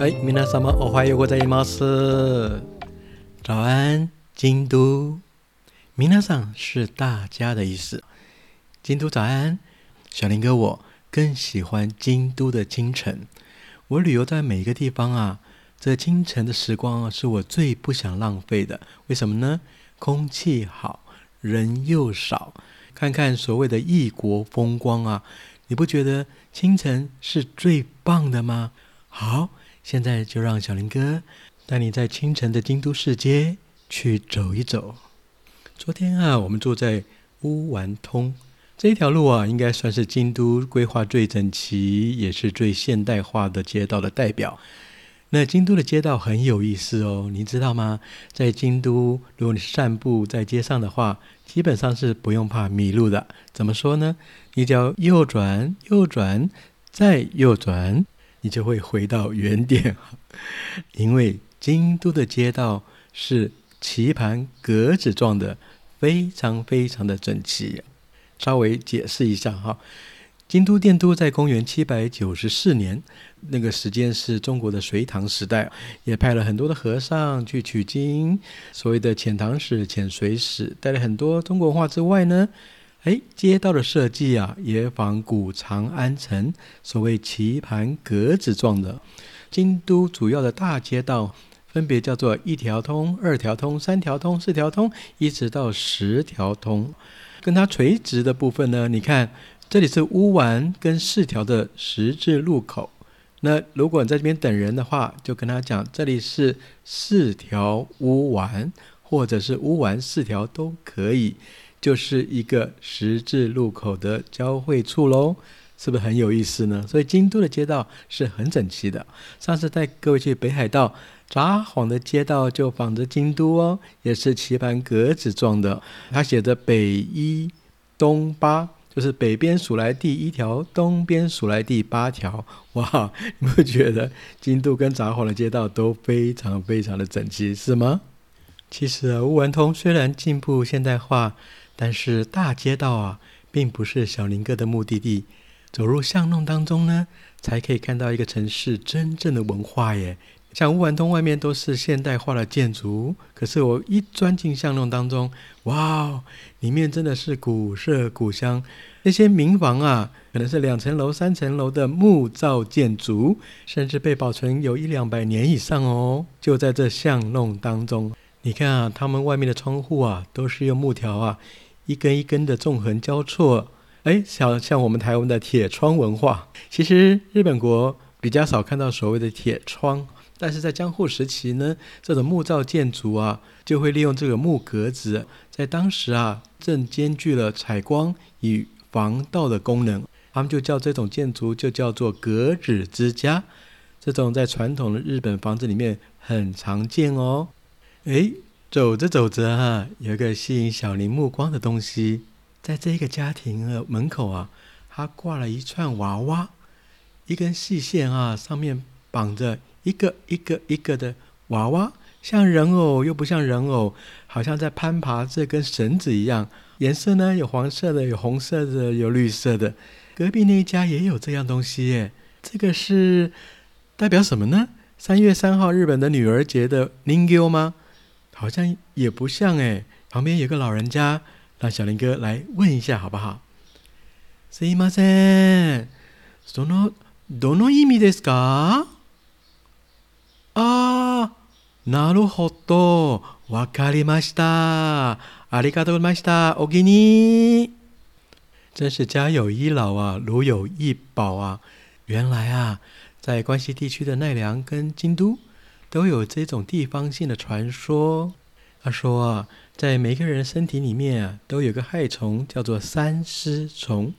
哎，皆さんおはようございます。早安，京都。皆さん是大家的意思。京都早安，小林哥，我更喜欢京都的清晨。我旅游在每一个地方啊，这清晨的时光啊，是我最不想浪费的。为什么呢？空气好，人又少，看看所谓的异国风光啊，你不觉得清晨是最棒的吗？好， 现在就让小林哥带你在清晨的京都市街去走一走。昨天啊，我们住在乌丸通这一条路啊，应该算是京都规划最整齐，也是最现代化的街道的代表。那京都的街道很有意思哦，你知道吗？在京都，如果你散步在街上的话，基本上是不用怕迷路的。怎么说呢？你只要右转、右转、再右转，你就会回到原点。因为京都的街道是棋盘格子状的，非常非常的整齐。稍微解释一下哈，京都电都在公元七百九十四年，那个时间是中国的隋唐时代，也派了很多的和尚去取经，所谓的遣唐使、遣隋使，带了很多中国文化之外呢，哎，街道的设计啊，也仿古长安城，所谓棋盘格子状的。京都主要的大街道分别叫做一条通、二条通、三条通、四条通，一直到十条通。跟它垂直的部分呢，你看这里是乌丸跟四条的十字路口。那如果你在这边等人的话，就跟他讲这里是四条乌丸，或者是乌丸四条都可以，就是一个十字路口的交汇处喽。是不是很有意思呢？所以京都的街道是很整齐的。上次带各位去北海道，札幌的街道就仿着京都哦，也是棋盘格子状的。它写着北一东八，就是北边数来第一条，东边数来第八条。哇，你不觉得京都跟札幌的街道都非常非常的整齐，是吗？其实啊，乌丸通虽然进步现代化，但是大街道啊，并不是小林哥的目的地。走入巷弄当中呢，才可以看到一个城市真正的文化耶。像乌丸通外面都是现代化的建筑，可是我一钻进巷弄当中，哇，里面真的是古色古香。那些民房啊，可能是两层楼、三层楼的木造建筑，甚至被保存有一两百年以上哦。就在这巷弄当中，你看啊，他们外面的窗户啊，都是用木条啊，一根一根的纵横交错。哎，像像我们台湾的铁窗文化，其实日本国比较少看到所谓的铁窗，但是在江户时期呢，这种木造建筑啊，就会利用这个木格子，在当时啊，正兼具了采光与防盗的功能，他们就叫这种建筑就叫做格子之家。这种在传统的日本房子里面很常见哦。哎，走着走着啊，有一个吸引小林目光的东西。在这个家庭的门口啊，他挂了一串娃娃，一根细线啊，上面绑着一个一个一个的娃娃，像人偶又不像人偶，好像在攀爬这根绳子一样。颜色呢，有黄色的，有红色的，有绿色的。隔壁那一家也有这样东西耶。这个是代表什么呢？三月三号日本的女儿节的 Ningyo 吗？好像也不像哎。旁边有个老人家。让小林哥来问一下好不好？すいません。そのどの意味ですか？あ、なるほど、わかりました。ありがとうございました。お気に。真是家有一老啊，如有一宝啊。原来啊，在关西地区的奈良跟京都， 都有这种地方性的传说。他说啊。在每个人身体里面啊，都有个害虫，叫做三丝虫。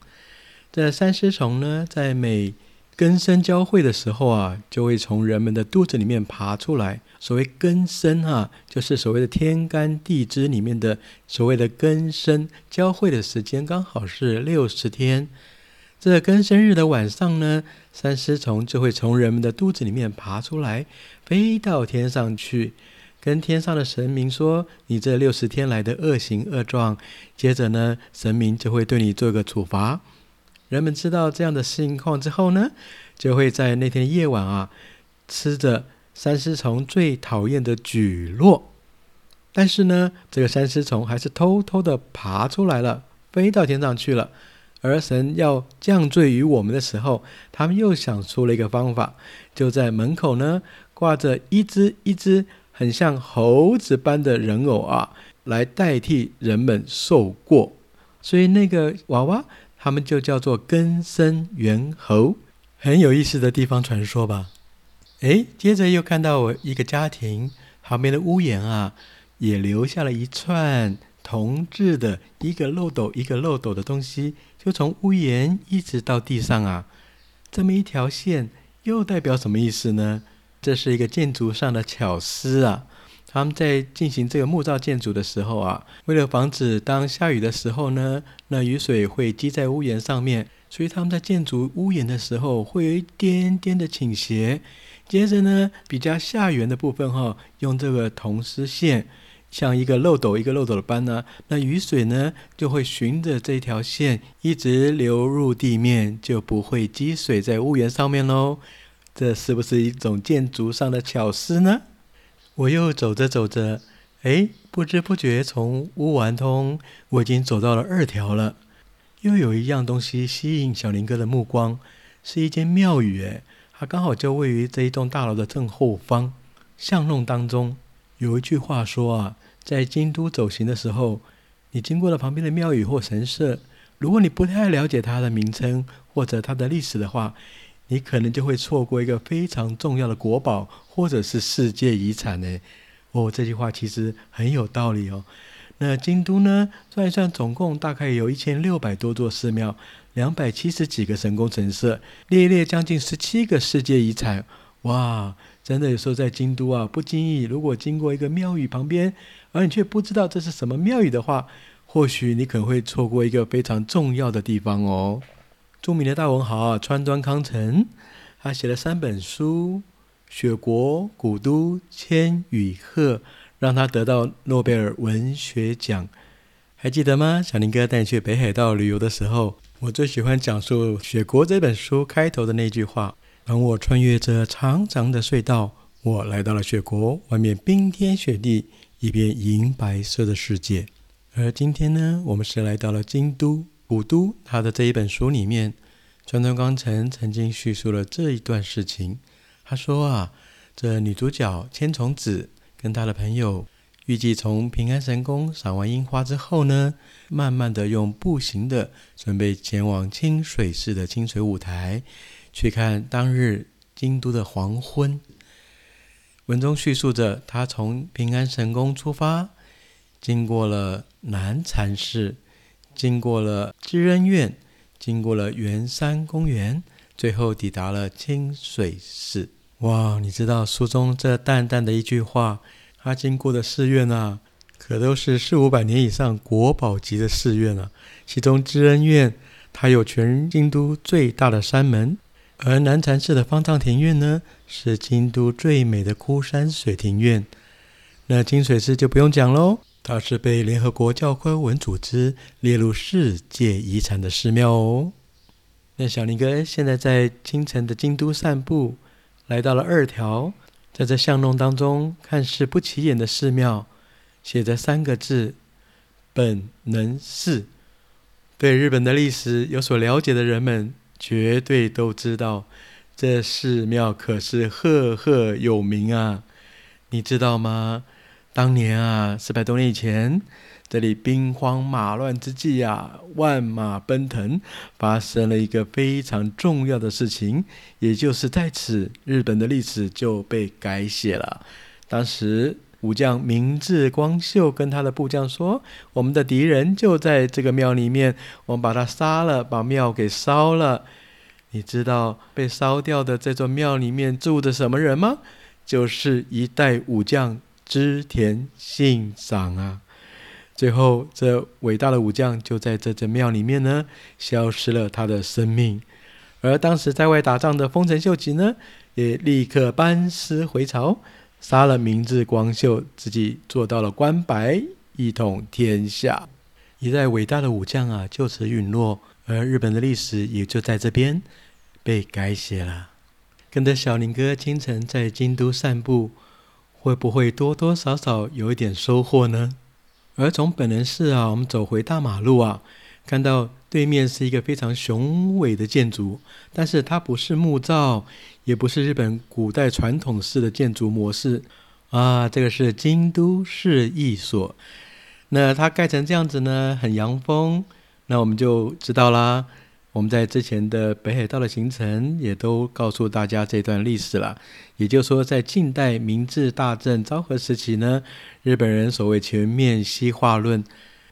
这三丝虫呢，在每根生交汇的时候啊，就会从人们的肚子里面爬出来。所谓根生啊，就是所谓的天干地支里面的所谓的根生交汇的时间，刚好是六十天。这根生日的晚上呢，三丝虫就会从人们的肚子里面爬出来，飞到天上去。跟天上的神明说，你这六十天来的恶行恶状，接着呢，神明就会对你做个处罚。人们知道这样的情况之后呢，就会在那天夜晚啊，吃着三尸虫最讨厌的菊络。但是呢，这个三尸虫还是偷偷的爬出来了，飞到天上去了。而神要降罪于我们的时候，他们又想出了一个方法，就在门口呢挂着一只一只很像猴子般的人偶啊，来代替人们受过。所以那个娃娃，他们就叫做根生猿猴，很有意思的地方传说吧。诶，接着又看到我一个家庭旁边的屋檐啊，也留下了一串铜制的一个漏斗一个漏斗的东西。就从屋檐一直到地上啊，这么一条线又代表什么意思呢？这是一个建筑上的巧思啊！他们在进行这个木造建筑的时候啊，为了防止当下雨的时候呢，那雨水会积在屋檐上面，所以他们在建筑屋檐的时候会有一点点的倾斜。接着呢，比较下缘的部分哈，用这个铜丝线。像一个漏斗一个漏斗的般呢，那雨水呢就会循着这条线一直流入地面，就不会积水在屋檐上面喽。这是不是一种建筑上的巧思呢？我又走着走着，哎，不知不觉从乌丸通，我已经走到了二条了。又有一样东西吸引小林哥的目光，是一间庙宇，哎，它刚好就位于这一栋大楼的正后方巷弄当中。有一句话说啊。在京都走行的时候，你经过了旁边的庙宇或神社，如果你不太了解它的名称或者它的历史的话，你可能就会错过一个非常重要的国宝或者是世界遗产呢。哦，这句话其实很有道理哦。那京都呢，算一算，总共大概有一千六百多座寺庙，两百七十几个神宫神社，列列将近十七个世界遗产。哇，真的有时候在京都啊，不经意如果经过一个庙宇旁边。而你却不知道这是什么庙宇的话，或许你可能会错过一个非常重要的地方哦。著名的大文豪啊，川端康成，他写了三本书，《雪国》《古都》《千与鹤》，让他得到诺贝尔文学奖。还记得吗？小林哥带你去北海道旅游的时候，我最喜欢讲述《雪国》这本书开头的那句话：“当我穿越这长长的隧道，我来到了雪国，外面冰天雪地。”一片银白色的世界，而今天呢，我们是来到了京都古都。他的这一本书里面，川端康成曾经叙述了这一段事情。他说啊，这女主角千重子跟她的朋友，预计从平安神宫赏完樱花之后呢，慢慢的用步行的准备前往清水寺的清水舞台，去看当日京都的黄昏。文中叙述着，他从平安神宫出发，经过了南禅寺，经过了知恩院，经过了圆山公园，最后抵达了清水寺。哇，你知道书中这淡淡的一句话，他经过的寺院啊，可都是四五百年以上国宝级的寺院啊。其中知恩院，它有全京都最大的山门。而南禅寺的方丈庭院呢，是京都最美的枯山水庭院。那金水寺就不用讲喽，它是被联合国教科文组织列入世界遗产的寺庙哦。那小林哥现在在清晨的京都散步，来到了二条，在这巷弄当中，看似不起眼的寺庙，写着三个字：本能寺。对日本的历史有所了解的人们。绝对都知道，这寺庙可是赫赫有名啊！你知道吗？当年啊，四百多年以前，这里兵荒马乱之际啊，万马奔腾，发生了一个非常重要的事情，也就是在此，日本的历史就被改写了。当时武将明智光秀跟他的部将说：“我们的敌人就在这个庙里面，我们把他杀了，把庙给烧了。你知道被烧掉的这座庙里面住着什么人吗？就是一代武将织田信长啊！最后，这伟大的武将就在这座庙里面呢，消失了他的生命。而当时在外打仗的丰臣秀吉呢，也立刻班师回朝。”杀了明治光秀，自己做到了关白，一统天下。一代伟大的武将啊，就此陨落，而日本的历史也就在这边被改写了。跟着小林哥清晨在京都散步，会不会多多少少有一点收获呢？而从本能寺啊，我们走回大马路啊，看到对面是一个非常雄伟的建筑，但是它不是木造，也不是日本古代传统式的建筑模式啊，这个是京都市役所。那它盖成这样子呢，很洋风，那我们就知道啦。我们在之前的北海道的行程也都告诉大家这段历史了。也就是说，在近代明治大正昭和时期呢，日本人所谓全面西化论，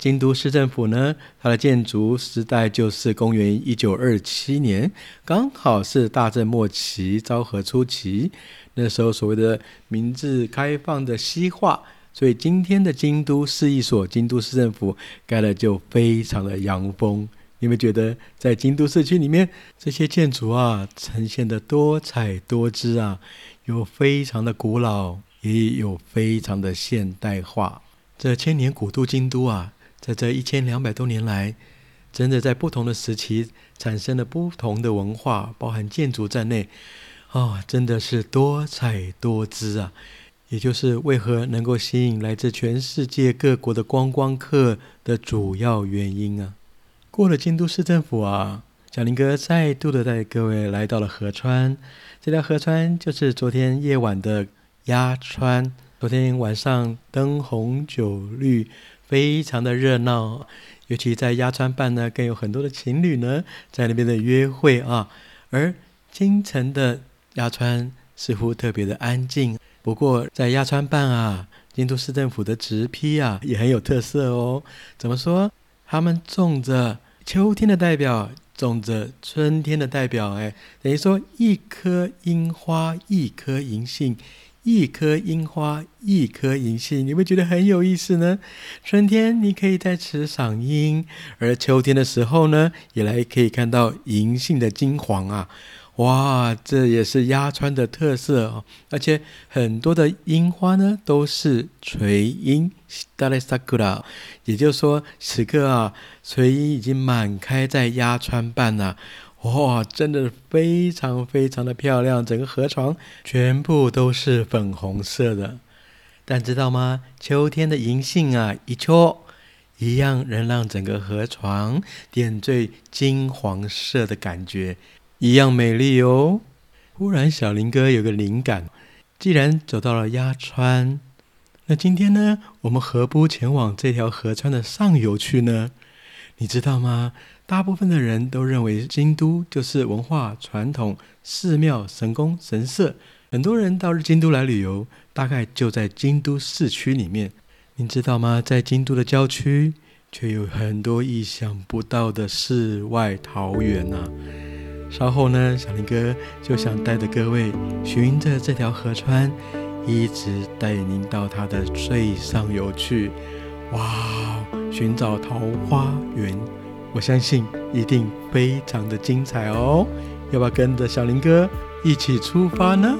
京都市政府呢，它的建筑时代就是公元一九二七年，刚好是大正末期、昭和初期。那时候所谓的明治开放的西化，所以今天的京都市一所、京都市政府盖的就非常的洋风。你们觉得在京都市区里面，这些建筑啊，呈现的多彩多姿啊，有非常的古老，也有非常的现代化。这千年古都京都啊，在这一千两百多年来，真的在不同的时期产生了不同的文化，包含建筑在内，啊，真的是多彩多姿啊！也就是为何能够吸引来自全世界各国的观光客的主要原因啊！过了京都市政府啊，小林哥再度的带各位来到了河川。这条河川就是昨天夜晚的鸭川。昨天晚上灯红酒绿，非常的热闹。尤其在鸭川畔呢，更有很多的情侣呢在那边的约会啊。而清晨的鸭川似乎特别的安静。不过在鸭川畔啊，京都市政府的直批啊也很有特色哦。怎么说？他们种着秋天的代表，种着春天的代表，哎，等于说一颗樱花，一颗银杏，一颗樱花，一颗银杏，你会觉得很有意思呢。春天你可以在此赏樱，而秋天的时候呢，也来可以看到银杏的金黄啊。哇，这也是鸭川的特色哦，而且很多的樱花呢都是垂樱，达雷萨库拉，也就是说，此刻啊，垂樱已经满开在鸭川畔了。哇，真的非常非常的漂亮，整个河床全部都是粉红色的。但知道吗？秋天的银杏啊，一戳，一样能让整个河床点缀金黄色的感觉。一样美丽哦！忽然，小林哥有个灵感，既然走到了鸭川，那今天呢，我们何不前往这条河川的上游去呢？你知道吗？大部分的人都认为京都就是文化传统、寺庙、神宫、神社，很多人到京都来旅游，大概就在京都市区里面。你知道吗？在京都的郊区，却有很多意想不到的世外桃源啊！稍后呢，小林哥就想带着各位循着这条河川，一直带您到它的最上游去。哇，寻找桃花源，我相信一定非常的精彩哦！要不要跟着小林哥一起出发呢？